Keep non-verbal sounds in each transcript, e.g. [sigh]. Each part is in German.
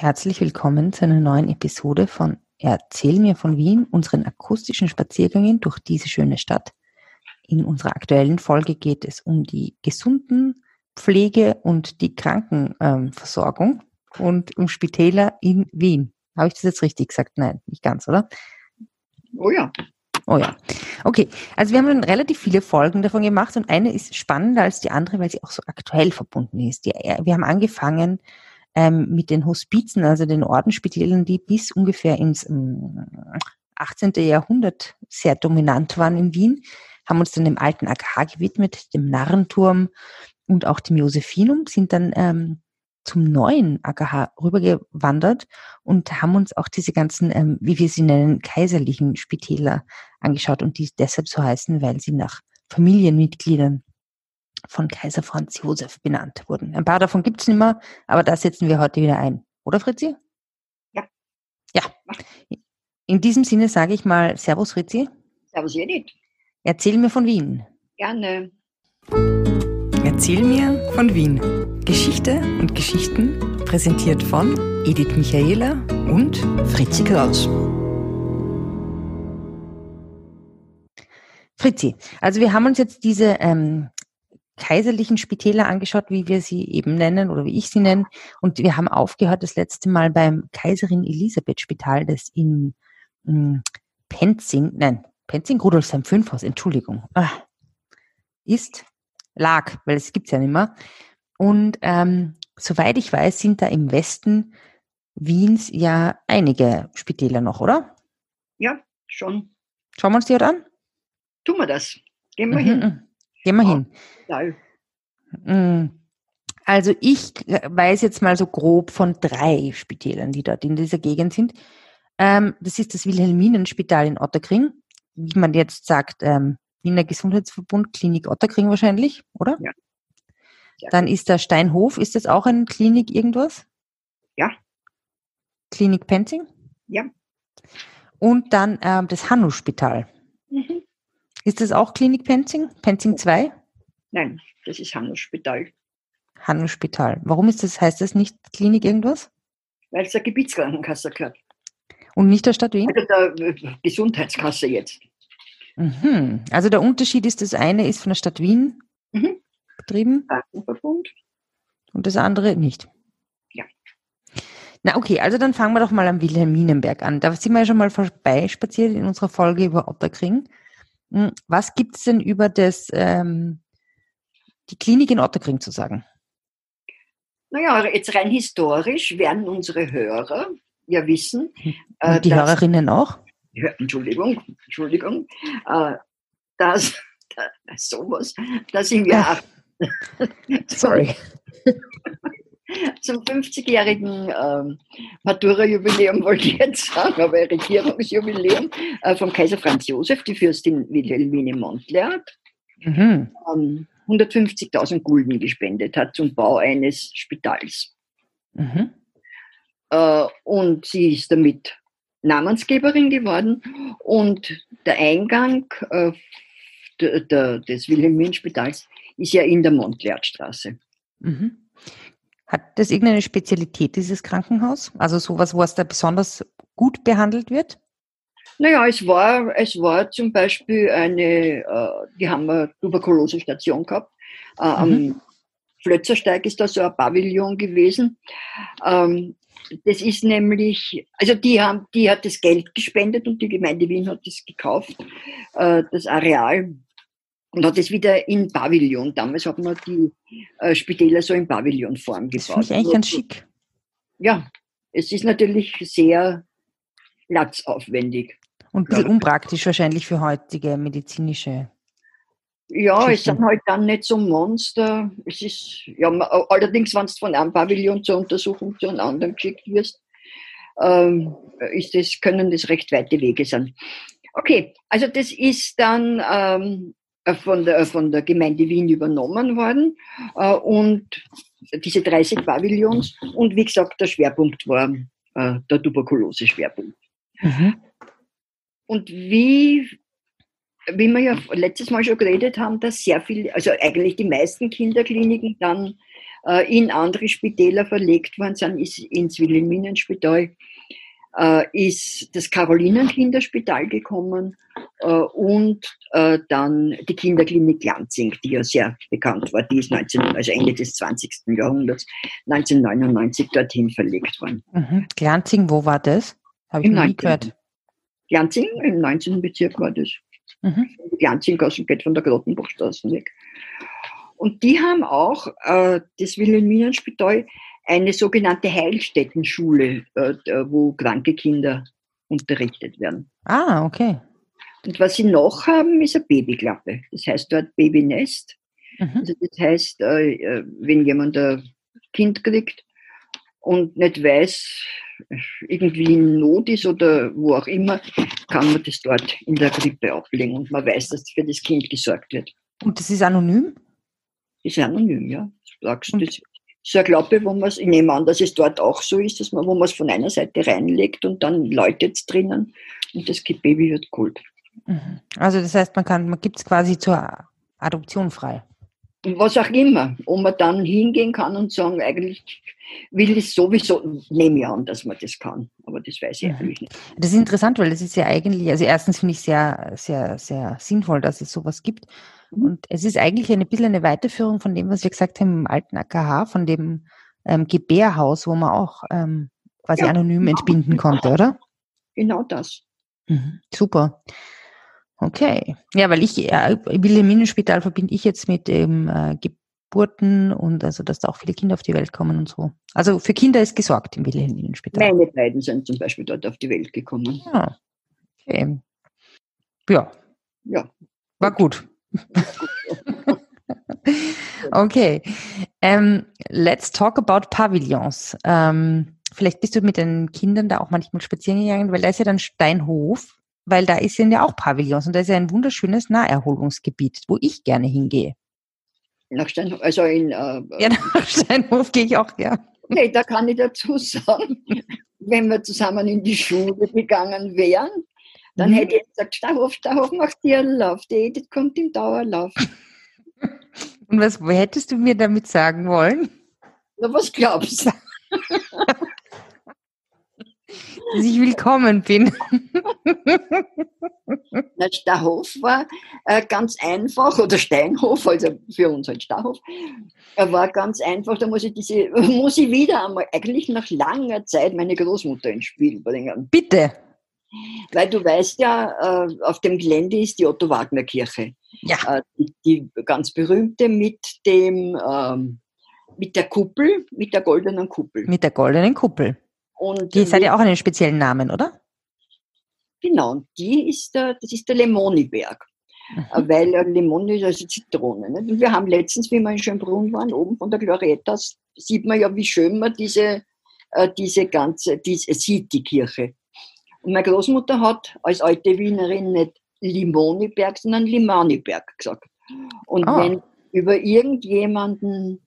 herzlich willkommen zu einer neuen Episode von Erzähl mir von Wien, unseren akustischen Spaziergängen durch diese schöne Stadt. In unserer aktuellen Folge geht es um die gesunden Pflege und die Krankenversorgung und um Spitäler in Wien. Habe ich das jetzt richtig gesagt? Nein, nicht ganz, oder? Oh ja. Oh ja. Okay, also wir haben schon relativ viele Folgen davon gemacht und eine ist spannender als die andere, weil sie auch so aktuell verbunden ist. Die, wir haben angefangen ähm, mit den Hospizen, also den Ordensspitälern, die bis ungefähr ins ähm, 18. Jahrhundert sehr dominant waren in Wien, haben uns dann dem alten AKH gewidmet, dem Narrenturm und auch dem Josephinum, sind dann ähm, zum neuen AKH rübergewandert und haben uns auch diese ganzen, ähm, wie wir sie nennen, kaiserlichen Spitäler angeschaut und die deshalb so heißen, weil sie nach Familienmitgliedern von Kaiser Franz Josef benannt wurden. Ein paar davon gibt es nicht mehr, aber das setzen wir heute wieder ein. Oder Fritzi? Ja. Ja. In diesem Sinne sage ich mal Servus Fritzi. Servus Edith. Erzähl mir von Wien. Gerne. Erzähl mir von Wien. Geschichte und Geschichten präsentiert von Edith Michaela und Fritzi Kraus. Fritzi, also wir haben uns jetzt diese ähm, kaiserlichen Spitäler angeschaut, wie wir sie eben nennen oder wie ich sie nenne. Und wir haben aufgehört das letzte Mal beim Kaiserin Elisabeth Spital, das in hm, Penzing, nein, Penzing, Rudolfsheim 5 Haus, Entschuldigung, ah, ist, lag, weil es gibt's ja nicht mehr. Und ähm, soweit ich weiß, sind da im Westen Wiens ja einige Spitäler noch, oder? Ja, schon. Schauen wir uns die heute an? Tun wir das. Gehen wir mhm. hin. Gehen wir hin. Ja. Also ich weiß jetzt mal so grob von drei Spitälern, die dort in dieser Gegend sind. Ähm, das ist das Wilhelminenspital in Otterkring, wie man jetzt sagt, ähm, Wiener Gesundheitsverbund, Klinik Otterkring wahrscheinlich, oder? Ja. ja. Dann ist der Steinhof, ist das auch eine Klinik irgendwas? Ja. Klinik Penzing? Ja. Und dann ähm, das Hannu-Spital. Mhm. Ist das auch Klinik Penzing? Penzing 2? Nein, das ist Handelspital. Handelspital. Warum ist das, heißt das nicht Klinik irgendwas? Weil es der Gebietskrankenkasse gehört. Und nicht der Stadt Wien? Also der äh, Gesundheitskasse jetzt. Mhm. Also der Unterschied ist, das eine ist von der Stadt Wien mhm. betrieben. Und das andere nicht. Ja. Na okay, also dann fangen wir doch mal am Wilhelminenberg an. Da sind wir ja schon mal vorbeispaziert in unserer Folge über Otterkring. Hm, was gibt es denn über das, ähm, die Klinik in Otterkring zu sagen? Naja, jetzt rein historisch werden unsere Hörer ja wissen. Hm. Äh, die dass, Hörerinnen auch? Ja, Entschuldigung, Entschuldigung, äh, dass, dass [laughs] sowas, dass im Jahr. [laughs] [laughs] Sorry. [laughs] zum 50-jährigen ähm, Matura-Jubiläum wollte ich jetzt sagen, aber Regierungsjubiläum äh, vom Kaiser Franz Josef, die Fürstin Wilhelmine Montleart, mhm. ähm, 150.000 Gulden gespendet hat zum Bau eines Spitals. Mhm. Äh, und sie ist damit Namensgeberin geworden und der Eingang äh, des Wilhelminenspitals ist ja in der Montleartstraße. Mhm. Hat das irgendeine Spezialität, dieses Krankenhaus? Also sowas, wo es da besonders gut behandelt wird? Naja, es war, es war zum Beispiel eine, äh, die haben eine Tuberkulose-Station gehabt. Äh, mhm. Am Flötzersteig ist da so ein Pavillon gewesen. Ähm, das ist nämlich, also die haben, die hat das Geld gespendet und die Gemeinde Wien hat das gekauft, äh, das Areal und hat es wieder in Pavillon. Damals hat man die äh, Spitäler so in Pavillonform gebaut. Das finde ich eigentlich ganz schick. Ja, es ist natürlich sehr platzaufwendig. Und ein bisschen ja. unpraktisch wahrscheinlich für heutige medizinische. Ja, es sind halt dann nicht so Monster. Es ist, ja, allerdings, wenn du von einem Pavillon zur Untersuchung zu einem anderen geschickt wirst, ähm, ist das, können das recht weite Wege sein. Okay, also das ist dann ähm, äh, von der, von der Gemeinde Wien übernommen worden äh, und diese 30 Pavillons und wie gesagt, der Schwerpunkt war äh, der Tuberkulose-Schwerpunkt. Mhm. Und wie, wie wir ja letztes Mal schon geredet haben, dass sehr viel, also eigentlich die meisten Kinderkliniken dann äh, in andere Spitäler verlegt worden sind, ist ins Wilhelminenspital, äh, ist das Carolinenkinderspital gekommen äh, und äh, dann die Kinderklinik Lanzing, die ja sehr bekannt war, die ist 19, also Ende des 20. Jahrhunderts, 1999 dorthin verlegt worden. Mhm. Glanzing, wo war das? Habe ich Im noch nie gehört. Glanzing, im 19. Bezirk war das. Mhm. Glanzinggasse geht von der Grottenbachstraße weg. Und die haben auch äh, das Wilhelminenspital eine sogenannte Heilstättenschule, äh, wo kranke Kinder unterrichtet werden. Ah, okay. Und was sie noch haben, ist eine Babyklappe. Das heißt dort Babynest. Mhm. Also das heißt, äh, äh, wenn jemand ein Kind kriegt und nicht weiß, irgendwie in Not ist oder wo auch immer, kann man das dort in der Krippe ablegen und man weiß, dass für das Kind gesorgt wird. Und das ist anonym? Das ist anonym, ja. Das ist so eine Klappe, wo man es, ich nehme an, dass es dort auch so ist, dass man, wo man es von einer Seite reinlegt und dann läutet es drinnen und das Baby wird geholt. Mhm. Also das heißt, man kann, man gibt es quasi zur Adoption frei. Was auch immer, wo man dann hingehen kann und sagen, eigentlich will ich sowieso, nehme ich an, dass man das kann, aber das weiß ich mhm. eigentlich nicht. Das ist interessant, weil das ist ja eigentlich, also erstens finde ich sehr, sehr, sehr sinnvoll, dass es sowas gibt. Mhm. Und es ist eigentlich ein bisschen eine Weiterführung von dem, was wir gesagt haben im alten AKH, von dem ähm, Gebärhaus, wo man auch ähm, quasi ja, anonym genau. entbinden konnte, oder? Genau das. Mhm. Super. Okay. Ja, weil ich, äh, Wilhelminenspital verbinde ich jetzt mit dem äh, Geburten und also, dass da auch viele Kinder auf die Welt kommen und so. Also für Kinder ist gesorgt im Wilhelminenspital. Meine beiden sind zum Beispiel dort auf die Welt gekommen. Ja. Ah, okay. Ja. Ja. War gut. Okay. Um, let's talk about Pavillons. Um, vielleicht bist du mit den Kindern da auch manchmal spazieren gegangen, weil da ist ja dann Steinhof weil da sind ja auch Pavillons und da ist ja ein wunderschönes Naherholungsgebiet, wo ich gerne hingehe. Nach Steinhof, also in. Äh, ja, nach Steinhof gehe ich auch, ja. Okay, da kann ich dazu sagen, wenn wir zusammen in die Schule gegangen wären, dann mhm. hätte ich gesagt, Steinhof, Steinhof macht Tierlauf, die Edith kommt im Dauerlauf. [laughs] Und was hättest du mir damit sagen wollen? Na, was glaubst du? [laughs] dass ich willkommen bin. [laughs] Na, Stahhof war äh, ganz einfach, oder Steinhof, also für uns halt Stahhof, er war ganz einfach, da muss ich, diese, muss ich wieder einmal, eigentlich nach langer Zeit, meine Großmutter ins Spiel bringen. Bitte. Weil du weißt ja, äh, auf dem Gelände ist die Otto-Wagner-Kirche. Ja. Äh, die, ganz berühmte mit dem, ähm, mit der Kuppel, mit der goldenen Kuppel. Mit der goldenen Kuppel. Und die hat ja auch einen speziellen Namen, oder? Genau, die ist der, das ist der Lemoniberg. Mhm. Weil Lemon ist also Zitrone. Nicht? Und wir haben letztens, wie wir in Schönbrunn waren, oben von der Glorietas, sieht man ja, wie schön man diese, äh, diese ganze, diese, sieht die Kirche. Und meine Großmutter hat als alte Wienerin nicht Limoniberg, sondern Limaniberg gesagt. Und oh. wenn über irgendjemanden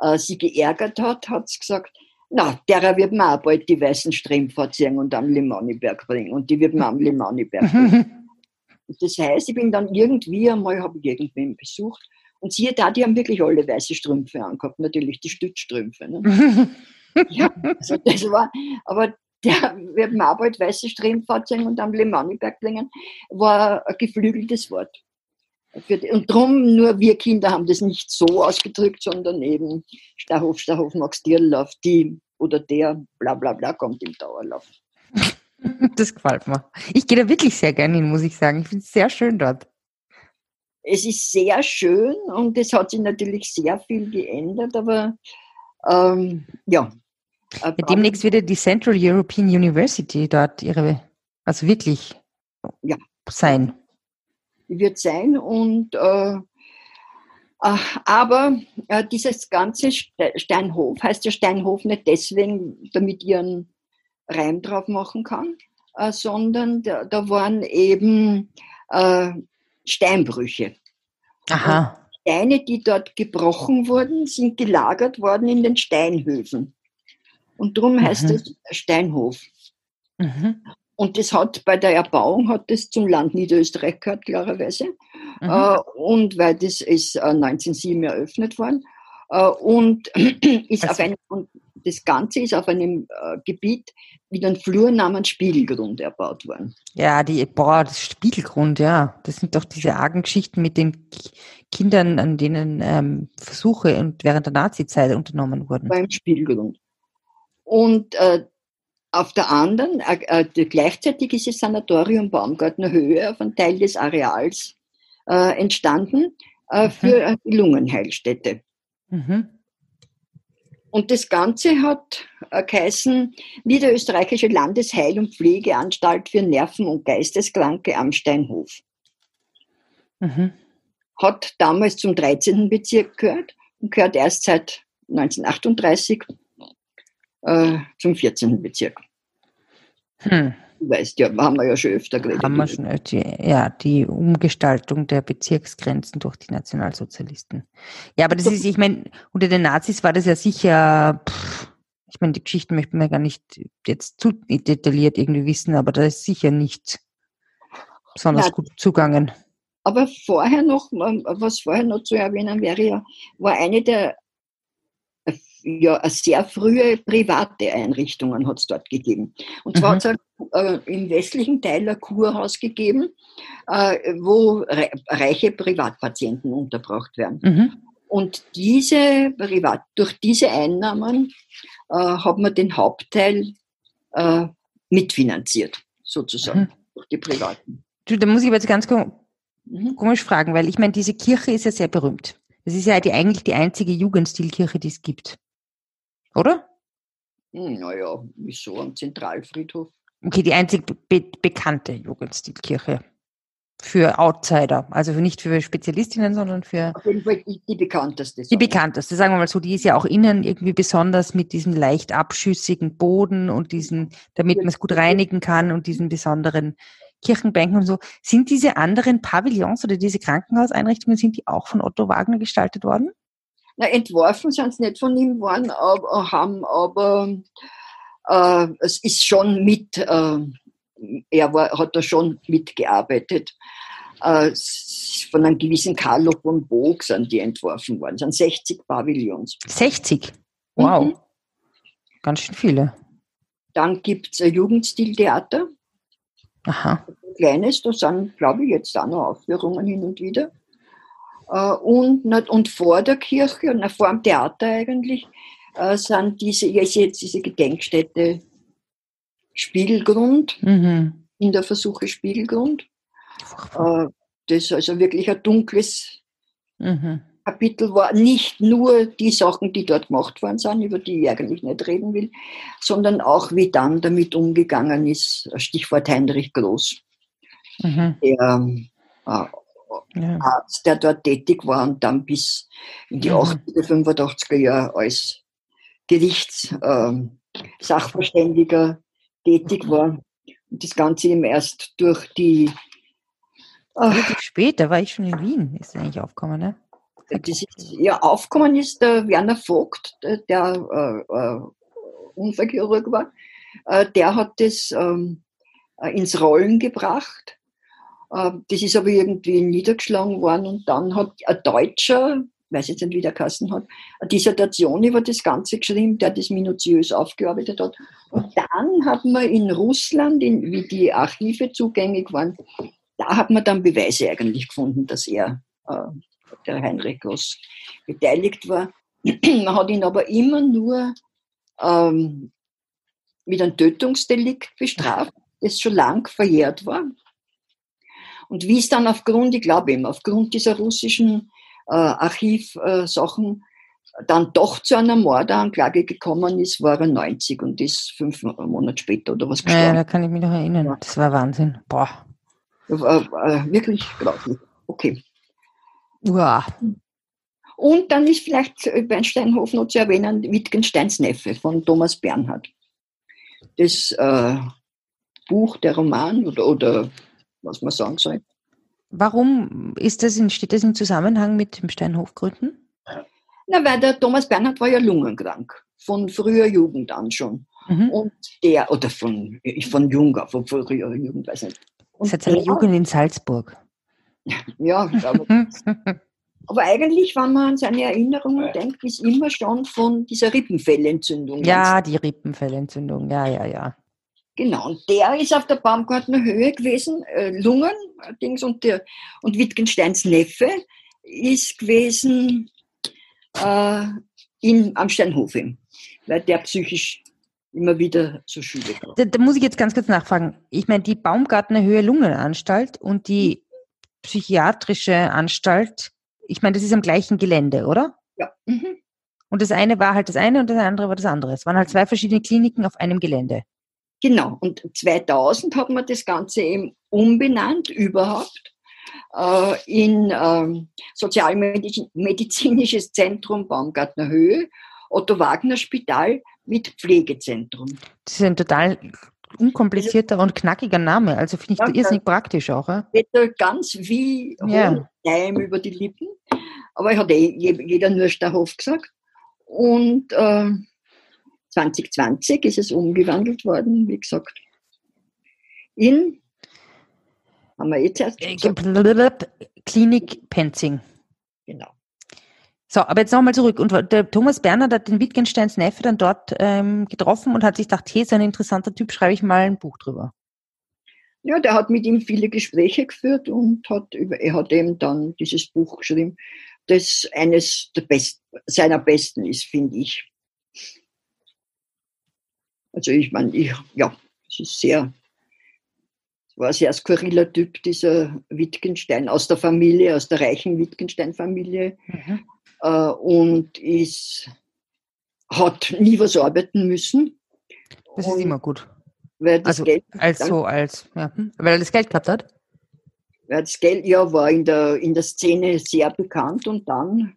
äh, sie geärgert hat, hat sie gesagt, na, derer wird man auch bald die weißen Strümpfe ziehen und am Limaniberg bringen. Und die wird man am [laughs] Limaniberg [laughs] bringen. das heißt, ich bin dann irgendwie einmal, habe ich irgendwen besucht. Und siehe da, die haben wirklich alle weiße Strümpfe angehabt. Natürlich die Stützstrümpfe. Ne? [laughs] ja, also das war, aber der wird man auch bald weiße ziehen und am Limaniberg bringen, war ein geflügeltes Wort. Und darum, nur wir Kinder haben das nicht so ausgedrückt, sondern eben Stachhof, Stachhof, Max Dirlauf, die oder der, bla bla bla, kommt im Dauerlauf. [laughs] Das gefällt mir. Ich gehe da wirklich sehr gerne hin, muss ich sagen. Ich finde es sehr schön dort. Es ist sehr schön und es hat sich natürlich sehr viel geändert, aber ähm, ja. Ja. Demnächst wieder die Central European University dort ihre, also wirklich ja. sein wird sein. Und, äh, äh, aber äh, dieses ganze Steinhof heißt ja Steinhof nicht deswegen, damit ich einen Reim drauf machen kann, äh, sondern da, da, waren eben äh, Steinbrüche. Aha. Und Steine, die dort gebrochen wurden, sind gelagert worden in den Steinhöfen. Und darum mhm. heißt es Steinhof. Mhm. Und das hat bei der Erbauung hat das zum Land Niederösterreich gehört, klarerweise. Mhm. Äh, und weil das ist 1907 äh, eröffnet worden. Äh, und, [clears throat] ist also. auf einem, und das Ganze ist auf einem äh, Gebiet mit einem Flur namens Spiegelgrund erbaut worden. Ja, die, boah, das Spiegelgrund, ja. Das sind doch diese argen Geschichten mit den Kindern, an denen ähm, Versuche und während der Nazizeit unternommen wurden. Beim Spiegelgrund. Und äh, auf der anderen, äh, äh, gleichzeitig ist das Sanatorium Baumgartner Höhe auf einem Teil des Areals äh, entstanden äh, mhm. für die Lungenheilstätte. Mhm. Und das Ganze hat äh, geheißen Niederösterreichische Landesheil- und Pflegeanstalt für Nerven- und Geisteskranke am Steinhof. Mhm. Hat damals zum 13. Bezirk gehört und gehört erst seit 1938 äh, zum 14. Bezirk. Hm. Du weißt ja, haben wir ja schon öfter geredet. Haben wir schon öfter, ja, die Umgestaltung der Bezirksgrenzen durch die Nationalsozialisten. Ja, aber das ist, ich meine, unter den Nazis war das ja sicher, pff, ich meine, die Geschichten möchten wir gar nicht jetzt zu detailliert irgendwie wissen, aber da ist sicher nicht besonders Na, gut zugangen. Aber vorher noch, was vorher noch zu erwähnen wäre ja, war eine der ja, sehr frühe private Einrichtungen hat es dort gegeben. Und zwar mhm. hat es äh, im westlichen Teil ein Kurhaus gegeben, äh, wo re reiche Privatpatienten unterbracht werden. Mhm. Und diese Privat, durch diese Einnahmen äh, hat man den Hauptteil äh, mitfinanziert, sozusagen, mhm. durch die Privaten. Du, da muss ich jetzt ganz mhm. komisch fragen, weil ich meine, diese Kirche ist ja sehr berühmt. Das ist ja die, eigentlich die einzige Jugendstilkirche, die es gibt. Oder? Hm, naja, wieso am Zentralfriedhof? Okay, die einzig be bekannte Jugendstilkirche. Für Outsider, also nicht für Spezialistinnen, sondern für. Auf jeden Fall die, die bekannteste. Die bekannteste, sagen wir mal so, die ist ja auch innen irgendwie besonders mit diesem leicht abschüssigen Boden und diesen, damit man es gut reinigen kann und diesen besonderen Kirchenbänken und so. Sind diese anderen Pavillons oder diese Krankenhauseinrichtungen, sind die auch von Otto Wagner gestaltet worden? Na, entworfen sind sie nicht von ihm worden, aber, haben aber äh, es ist schon mit, äh, er war, hat da schon mitgearbeitet. Äh, von einem gewissen Carlo von Bog sind die entworfen worden. Es sind 60 Pavillons. 60? Wow. Mhm. Ganz schön viele. Dann gibt es ein Jugendstiltheater. Aha. Ein kleines, da sind, glaube ich, jetzt auch noch Aufführungen hin und wieder. Äh, und, und vor der Kirche und vor dem Theater eigentlich äh, sind diese, ist jetzt diese Gedenkstätte Spiegelgrund, mhm. in der Versuche Spiegelgrund. Äh, das also wirklich ein dunkles mhm. Kapitel war. Nicht nur die Sachen, die dort gemacht worden sind, über die ich eigentlich nicht reden will, sondern auch wie dann damit umgegangen ist. Stichwort Heinrich Groß. Mhm. Der äh, ja. Arzt, der dort tätig war und dann bis in die mhm. 80er, 85er Jahre als Gerichtssachverständiger ähm, tätig war. Und das Ganze eben erst durch die. Spät, da war ich schon in Wien, ist eigentlich aufgekommen, ne? Das ist, ja, aufgekommen ist der Werner Vogt, der, der äh, äh, Unfallchirurg war. Äh, der hat das ähm, äh, ins Rollen gebracht das ist aber irgendwie niedergeschlagen worden und dann hat ein Deutscher, weiß jetzt nicht, wie der Kassen hat, eine Dissertation über das Ganze geschrieben, der das minutiös aufgearbeitet hat. Und dann hat man in Russland, in, wie die Archive zugänglich waren, da hat man dann Beweise eigentlich gefunden, dass er, äh, der Heinrich Groß, beteiligt war. [clears throat] man hat ihn aber immer nur ähm, mit einem Tötungsdelikt bestraft, das schon lang verjährt war. Und wie es dann aufgrund, ich glaube eben, aufgrund dieser russischen äh, Archivsachen äh, dann doch zu einer Mordanklage gekommen ist, war er 90 und ist fünf Monate später oder was gestorben. Ja, da kann ich mich noch erinnern. Das war Wahnsinn. Boah. War, äh, wirklich grauslich. Okay. Uah. Und dann ist vielleicht bei Steinhof noch zu erwähnen Wittgensteins Neffe von Thomas Bernhard. Das äh, Buch, der Roman oder, oder was man sagen soll. Warum ist das in, steht das im Zusammenhang mit dem Steinhofgründen? Na, weil der Thomas Bernhard war ja lungenkrank, von früher Jugend an schon. Mhm. Und der, oder von, von Junger, von früher Jugend, weiß nicht. Und Seit seiner Jugend in Salzburg. [laughs] Ja, aber [laughs] Aber eigentlich, wenn man an seine Erinnerungen denkt, ist immer schon von dieser Rippenfellentzündung. Ja, die Rippenfellentzündung, ja, ja, ja. Genau, und der ist auf der Baumgartner Höhe gewesen, äh, Lungen, Dings, und, der, und Wittgensteins Neffe ist gewesen äh, in, am Steinhof, weil der psychisch immer wieder so Schübe Da, da, muss ich jetzt ganz kurz nachfragen. Ich meine, die Baumgartner Höhe Lungenanstalt und die psychiatrische Anstalt, ich meine, das ist am gleichen Gelände, oder? Ja. Mhm. Und das eine war halt das eine und das andere war das andere. Es waren halt zwei verschiedene Kliniken auf einem Gelände. Genau. Und 2000 hat man das Ganze eben umbenannt überhaupt äh, in äh, Sozialmedizinisches Zentrum Baumgartner Höhe, Otto Wagner Spital mit Pflegezentrum. Das ist ein total unkomplizierter und knackiger Name. Also finde ich ja, irrsinnig praktisch auch. Ja? Ganz wie ja. Leim über die Lippen. Aber hat eh jeder nur Stahof gesagt. Und äh, 2020 ist es umgewandelt worden, wie gesagt, in haben wir jetzt erst gesagt. Klinik Penzing. Genau. So, aber jetzt nochmal zurück. Und der Thomas Bernhard hat den Wittgensteins Neffe dann dort ähm, getroffen und hat sich gedacht, hey, so ein interessanter Typ, schreibe ich mal ein Buch drüber. Ja, der hat mit ihm viele Gespräche geführt und hat über, er hat eben dann dieses Buch geschrieben, das eines der Best, seiner besten ist, finde ich. Also ich meine, ich, ja, es ist sehr, war ein sehr skurriler Typ, dieser Wittgenstein aus der Familie, aus der reichen Wittgenstein-Familie. Mhm äh, und ist, hat nie was arbeiten müssen. Das ist immer gut. Weil das also Geld als so, als, ja, hm, weil er das Geld gehabt hat? Weil das Geld, ja, war in der, in der Szene sehr bekannt und dann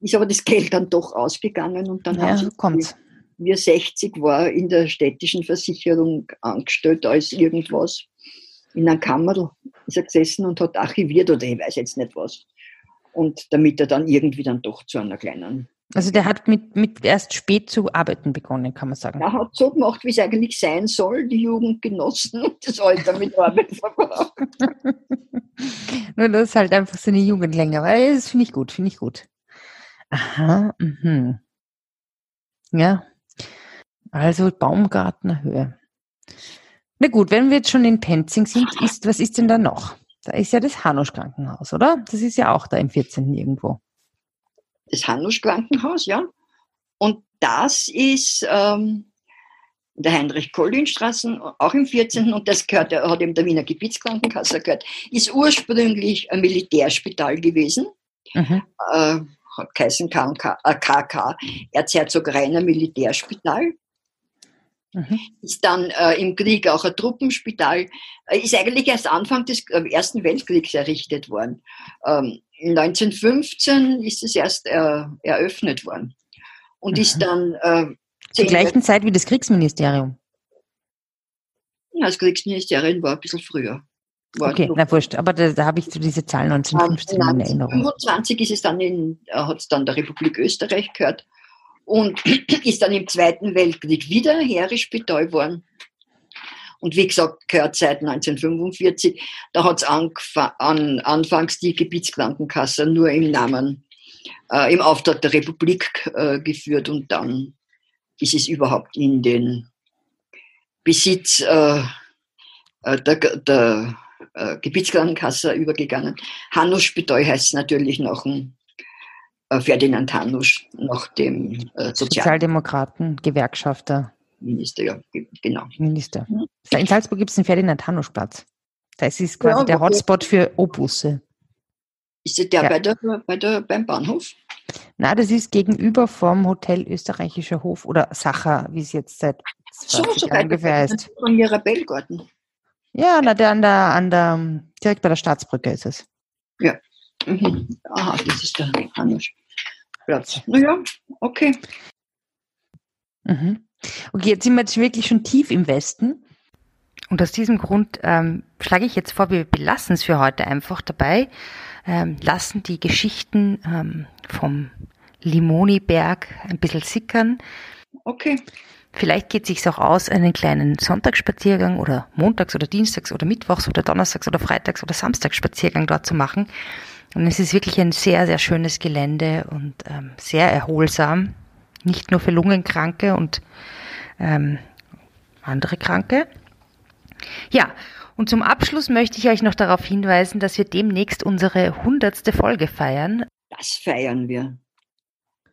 ist aber das Geld dann doch ausgegangen und dann ja, haben sie, kommt's. Er 60 war, in der städtischen Versicherung angestellt als irgendwas. In einem Kammerl ist er gesessen und hat archiviert oder ich weiß jetzt nicht was und damit er dann irgendwie dann doch zu einer kleinen. Also der hat mit, mit erst spät zu arbeiten begonnen, kann man sagen. Er hat so gemacht, wie es eigentlich sein soll, die Jugend genossen und das Alter mit Arbeit verbracht. [laughs] Nur das ist halt einfach so eine Jugend länger, weil das finde ich gut, finde ich gut. Aha, mhm. Ja. Also Baumgartner Höhe. Na gut, wenn wir jetzt schon in Penzing sind, ist, was ist denn da noch? Da ist ja das Hanusch Krankenhaus, oder? Das ist ja auch da im 14. irgendwo. Das Hanusch Krankenhaus, ja. Und das ist ähm, in der Heinrich-Kollin-Straße, auch im 14. Und das gehört, hat eben der Wiener Gebietskrankenkasse gehört, ist ursprünglich ein Militärspital gewesen. Mhm. Äh, hat geheißen KK, äh, KK, Erzherzog Rainer Militärspital. Mhm. Ist dann äh, im Krieg auch ein Truppenspital, äh, ist eigentlich erst Anfang des äh, Ersten Weltkriegs errichtet worden. Ähm, 1915 ist es erst äh, eröffnet worden und mhm. ist dann. Äh, Zur gleichen Zeit wie das Kriegsministerium. Ja, das Kriegsministerium war ein bisschen früher. War okay, na wurscht, aber da, da habe ich so diese Zahl 1915 in Erinnerung. 1925 ist es dann in, äh, hat es dann der Republik Österreich gehört und [clears throat] ist dann im Zweiten Weltkrieg wieder Heeresspital worden. Und wie gesagt, gehört seit 1945, da hat es an, anfangs die Gebietskrankenkasse nur im Namen, äh, im Auftrag der Republik äh, geführt und dann ist es überhaupt in den Besitz äh, äh der, der äh, Gebietskrankenkasse übergegangen. Hanus Spital heißt natürlich noch ein Ferdinand Hanusch, nach dem äh, Sozial Sozialdemokraten, Gewerkschafter. Minister, ja, genau. Minister. Mhm. In Salzburg gibt es den Ferdinand Hanusch-Platz. Das ist quasi ja, der Hotspot für Obusse. Ist der ja. bei der, bei der, beim Bahnhof? Na, das ist gegenüber vom Hotel Österreichischer Hof oder Sacher, wie es jetzt seit 20 so, Jahren ungefähr heißt. Von Mirabellgarten. Ja, na, der an der, an der, direkt bei der Staatsbrücke ist es. Ja. Mhm. Aha, das ist der Handelsplatz. Naja, okay. Mhm. Okay, jetzt sind wir jetzt wirklich schon tief im Westen. Und aus diesem Grund ähm, schlage ich jetzt vor, wir belassen es für heute einfach dabei, ähm, lassen die Geschichten ähm, vom Limoniberg ein bisschen sickern. Okay. Vielleicht geht es sich auch aus, einen kleinen Sonntagsspaziergang oder montags oder dienstags oder mittwochs oder donnerstags oder freitags oder Samstagsspaziergang dort zu machen Und es ist wirklich ein sehr, sehr schönes Gelände und ähm, sehr erholsam. Nicht nur für Lungenkranke und ähm, andere Kranke. Ja, und zum Abschluss möchte ich euch noch darauf hinweisen, dass wir demnächst unsere hundertste Folge feiern. Das feiern wir.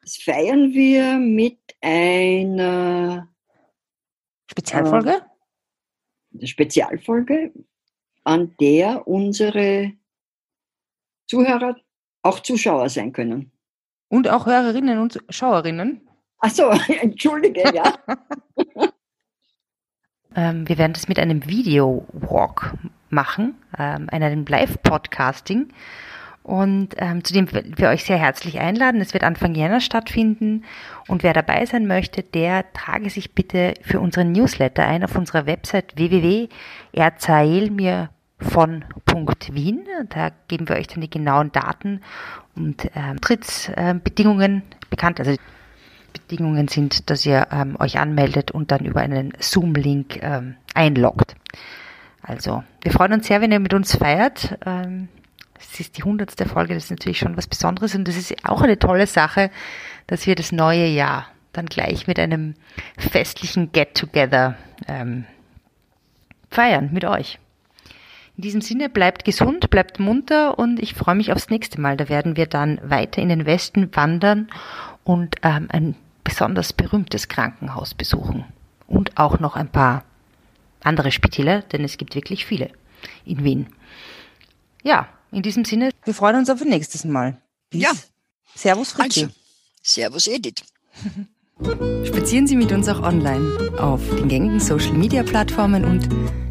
Das feiern wir mit einer Spezialfolge? Äh, Spezialfolge, an der unsere Zuhörer auch Zuschauer sein können. Und auch Hörerinnen und Schauerinnen. Ach so, [laughs] entschuldige, ja. [laughs] ähm, wir werden das mit einem Video-Walk machen, ähm, einem Live-Podcasting. Und ähm, zu dem wir euch sehr herzlich einladen. Es wird Anfang Jänner stattfinden. Und wer dabei sein möchte, der trage sich bitte für unseren Newsletter ein auf unserer Website www.erzahlmir.com von Punkt Wien. Da geben wir euch dann die genauen Daten und ähm, Trittsbedingungen bekannt. Also Bedingungen sind, dass ihr ähm, euch anmeldet und dann über einen Zoom-Link ähm, einloggt. Also, wir freuen uns sehr, wenn ihr mit uns feiert. Ähm, es ist die hundertste Folge, das ist natürlich schon was Besonderes und das ist auch eine tolle Sache, dass wir das neue Jahr dann gleich mit einem festlichen Get-Together ähm, feiern mit euch. In diesem Sinne, bleibt gesund, bleibt munter und ich freue mich aufs nächste Mal. Da werden wir dann weiter in den Westen wandern und ähm, ein besonders berühmtes Krankenhaus besuchen. Und auch noch ein paar andere Spitäler, denn es gibt wirklich viele in Wien. Ja, in diesem Sinne. Wir freuen uns auf ein nächstes Mal. Bis. Ja. Servus, Fritzi. Also, servus, Edith. Spazieren Sie mit uns auch online auf den gängigen Social Media Plattformen und